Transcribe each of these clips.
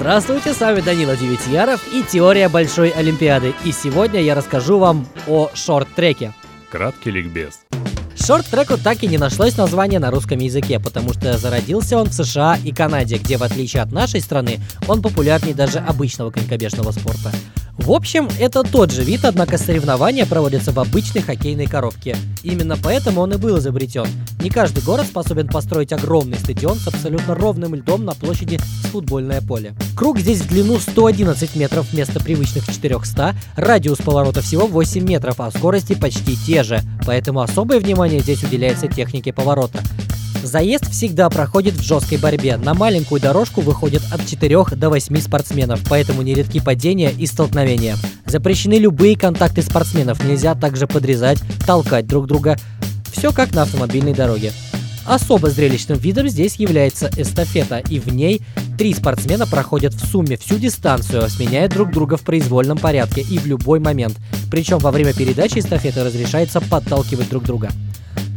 Здравствуйте, с вами Данила Девятьяров и Теория Большой Олимпиады. И сегодня я расскажу вам о шорт-треке. Краткий ликбез. Шорт-треку так и не нашлось названия на русском языке, потому что зародился он в США и Канаде, где, в отличие от нашей страны, он популярнее даже обычного конькобежного спорта. В общем, это тот же вид, однако соревнования проводятся в обычной хоккейной коробке. Именно поэтому он и был изобретен. Не каждый город способен построить огромный стадион с абсолютно ровным льдом на площади с футбольное поле. Круг здесь в длину 111 метров вместо привычных 400, радиус поворота всего 8 метров, а скорости почти те же, поэтому особое внимание здесь уделяется технике поворота. Заезд всегда проходит в жесткой борьбе. На маленькую дорожку выходит от 4 до 8 спортсменов, поэтому нередки падения и столкновения. Запрещены любые контакты спортсменов, нельзя также подрезать, толкать друг друга. Все как на автомобильной дороге. Особо зрелищным видом здесь является эстафета, и в ней три спортсмена проходят в сумме всю дистанцию, сменяя друг друга в произвольном порядке и в любой момент. Причем во время передачи эстафеты разрешается подталкивать друг друга.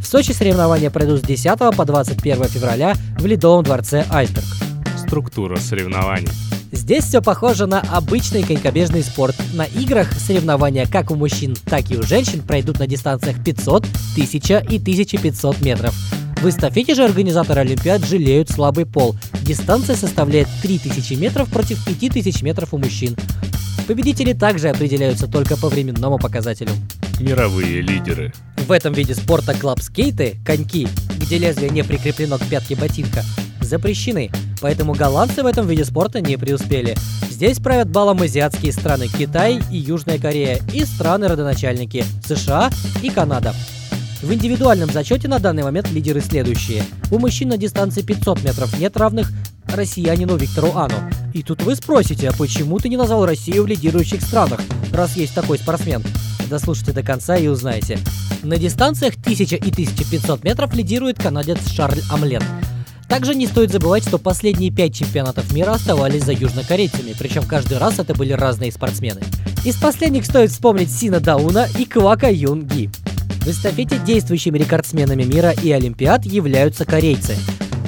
В Сочи соревнования пройдут с 10 по 21 февраля в Ледовом дворце «Айсберг». Структура соревнований. Здесь все похоже на обычный конькобежный спорт. На играх соревнования как у мужчин, так и у женщин пройдут на дистанциях 500, 1000 и 1500 метров. В эстафете же организаторы Олимпиад жалеют слабый пол. Дистанция составляет 3000 метров против 5000 метров у мужчин. Победители также определяются только по временному показателю. Мировые лидеры. В этом виде спорта клабскейты, коньки, где лезвие не прикреплено к пятке ботинка, запрещены, поэтому голландцы в этом виде спорта не преуспели. Здесь правят балом азиатские страны Китай и Южная Корея и страны-родоначальники США и Канада. В индивидуальном зачете на данный момент лидеры следующие. У мужчин на дистанции 500 метров нет равных россиянину Виктору Ану. И тут вы спросите, а почему ты не назвал Россию в лидирующих странах, раз есть такой спортсмен? Дослушайте до конца и узнаете. На дистанциях 1000 и 1500 метров лидирует канадец Шарль Амлен. Также не стоит забывать, что последние пять чемпионатов мира оставались за южнокорейцами, причем каждый раз это были разные спортсмены. Из последних стоит вспомнить Син Да Уна и Квака Юн Ги. В эстафете действующими рекордсменами мира и Олимпиад являются корейцы.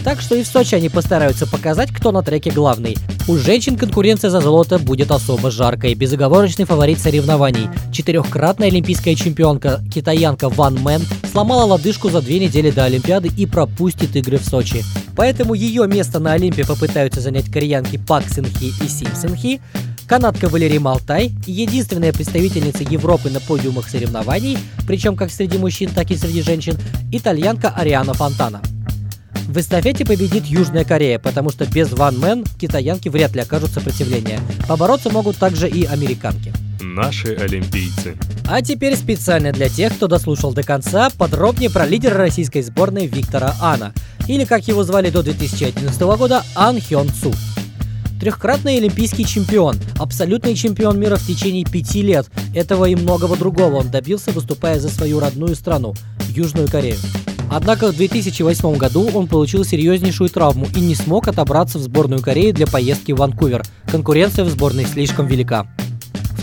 Так что и в Сочи они постараются показать, кто на треке главный. У женщин конкуренция за золото будет особо жаркой. Безоговорочный фаворит соревнований. Четырехкратная олимпийская чемпионка китаянка Ван Мэн сломала лодыжку за две недели до Олимпиады и пропустит игры в Сочи. Поэтому ее место на Олимпе попытаются занять кореянки Пак Синхи и Сим Синхи. Канадка Валери Мальте, единственная представительница Европы на подиумах соревнований, причем как среди мужчин, так и среди женщин, итальянка Ариана Фонтана. В эстафете победит Южная Корея, потому что без Ван Мэн китаянки вряд ли окажут сопротивление. Побороться могут также и американки. Наши олимпийцы. А теперь специально для тех, кто дослушал до конца, подробнее про лидера российской сборной Виктора Ана, или как его звали до 2011 года, Ан Хён Су. Трехкратный олимпийский чемпион, абсолютный чемпион мира в течение пяти лет. Этого и многого другого он добился, выступая за свою родную страну – Южную Корею. Однако в 2008 году он получил серьезнейшую травму и не смог отобраться в сборную Кореи для поездки в Ванкувер. Конкуренция в сборной слишком велика.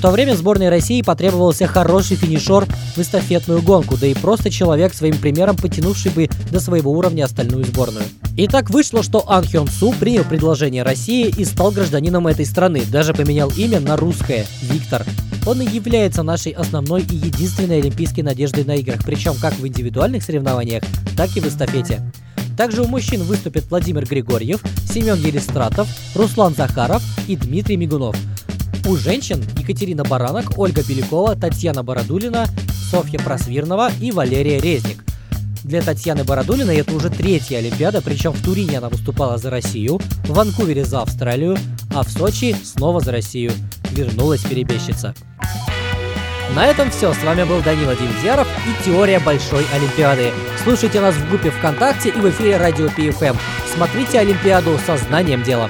То время сборной России потребовался хороший финишер в эстафетную гонку, да и просто человек своим примером потянувший бы до своего уровня остальную сборную. И так вышло, что Ан Хён Су принял предложение России и стал гражданином этой страны, даже поменял имя на русское – Виктор. Он и является нашей основной и единственной олимпийской надеждой на играх, причем как в индивидуальных соревнованиях, так и в эстафете. Также у мужчин выступят Владимир Григорьев, Семен Елистратов, Руслан Захаров и Дмитрий Мигунов. У женщин Екатерина Баранок, Ольга Белякова, Татьяна Бородулина, Софья Просвирнова и Валерия Резник. Для Татьяны Бородулиной это уже третья Олимпиада, причем в Турине она выступала за Россию, в Ванкувере за Австралию, а в Сочи снова за Россию. Вернулась перебежчица. На этом все. С вами был Данила Демидяров и Теория Большой Олимпиады. Слушайте нас в группе ВКонтакте и в эфире Радио ПФМ. Смотрите Олимпиаду со знанием дела.